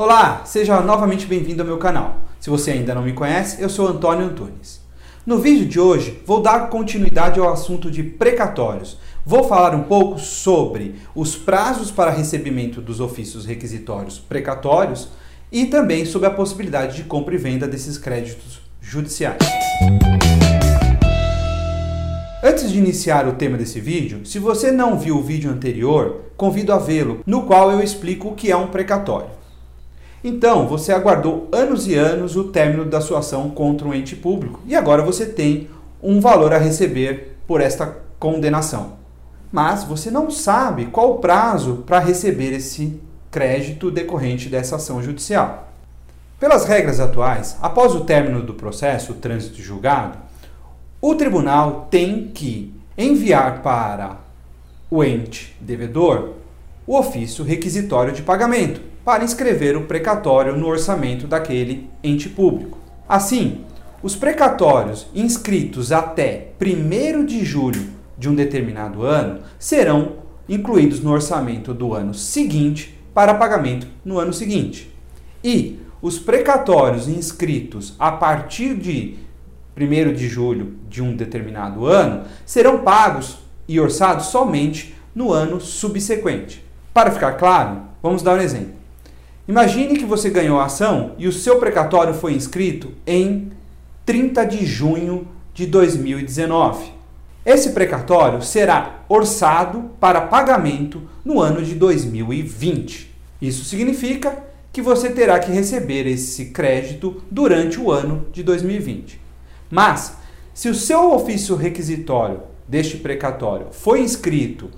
Olá, seja novamente bem-vindo ao meu canal. Se você ainda não me conhece, eu sou Antônio Antunes. No vídeo de hoje, vou dar continuidade ao assunto de precatórios. Vou falar um pouco sobre os prazos para recebimento dos ofícios requisitórios precatórios e também sobre a possibilidade de compra e venda desses créditos judiciais. Antes de iniciar o tema desse vídeo, se você não viu o vídeo anterior, convido a vê-lo, no qual eu explico o que é um precatório. Então, você aguardou anos e anos o término da sua ação contra um ente público e agora você tem um valor a receber por esta condenação. Mas você não sabe qual o prazo para receber esse crédito decorrente dessa ação judicial. Pelas regras atuais, após o término do processo, o trânsito julgado, o tribunal tem que enviar para o ente devedor o ofício requisitório de pagamento para inscrever o precatório no orçamento daquele ente público. Assim, os precatórios inscritos até 1 de julho de um determinado ano serão incluídos no orçamento do ano seguinte para pagamento no ano seguinte. E os precatórios inscritos a partir de 1 de julho de um determinado ano serão pagos e orçados somente no ano subsequente. Para ficar claro, vamos dar um exemplo. Imagine que você ganhou a ação e o seu precatório foi inscrito em 30 de junho de 2019. Esse precatório será orçado para pagamento no ano de 2020. Isso significa que você terá que receber esse crédito durante o ano de 2020. Mas, se o seu ofício requisitório deste precatório foi inscrito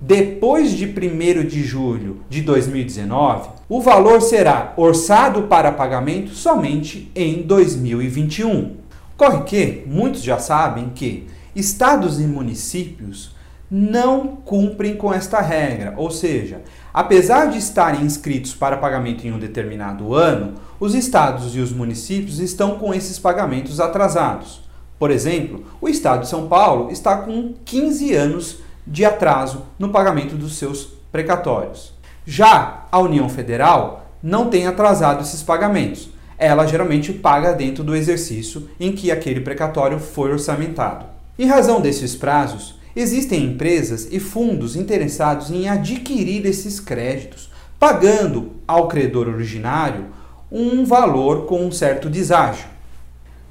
depois de 1 de julho de 2019, o valor será orçado para pagamento somente em 2021. Corre que muitos já sabem que estados e municípios não cumprem com esta regra, ou seja, apesar de estarem inscritos para pagamento em um determinado ano, os estados e os municípios estão com esses pagamentos atrasados. Por exemplo, o estado de São Paulo está com 15 anos de atraso no pagamento dos seus precatórios. Já a União Federal não tem atrasado esses pagamentos. Ela geralmente paga dentro do exercício em que aquele precatório foi orçamentado. Em razão desses prazos, existem empresas e fundos interessados em adquirir esses créditos, pagando ao credor originário um valor com um certo deságio.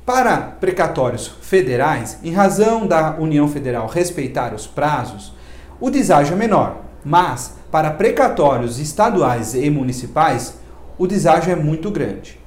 Para precatórios federais, em razão da União Federal respeitar os prazos, o deságio é menor, mas para precatórios estaduais e municipais, o deságio é muito grande.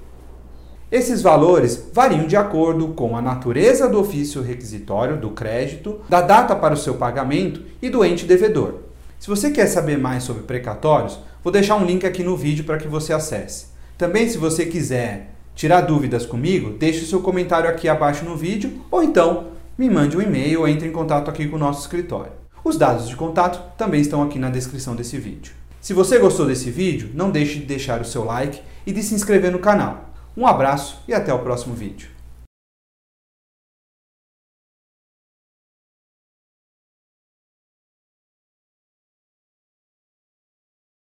Esses valores variam de acordo com a natureza do ofício requisitório do crédito, da data para o seu pagamento e do ente devedor. Se você quer saber mais sobre precatórios, vou deixar um link aqui no vídeo para que você acesse. Também, se você quiser tirar dúvidas comigo, deixe seu comentário aqui abaixo no vídeo ou então me mande um e-mail ou entre em contato aqui com o nosso escritório. Os dados de contato também estão aqui na descrição desse vídeo. Se você gostou desse vídeo, não deixe de deixar o seu like e de se inscrever no canal. Um abraço e até o próximo vídeo.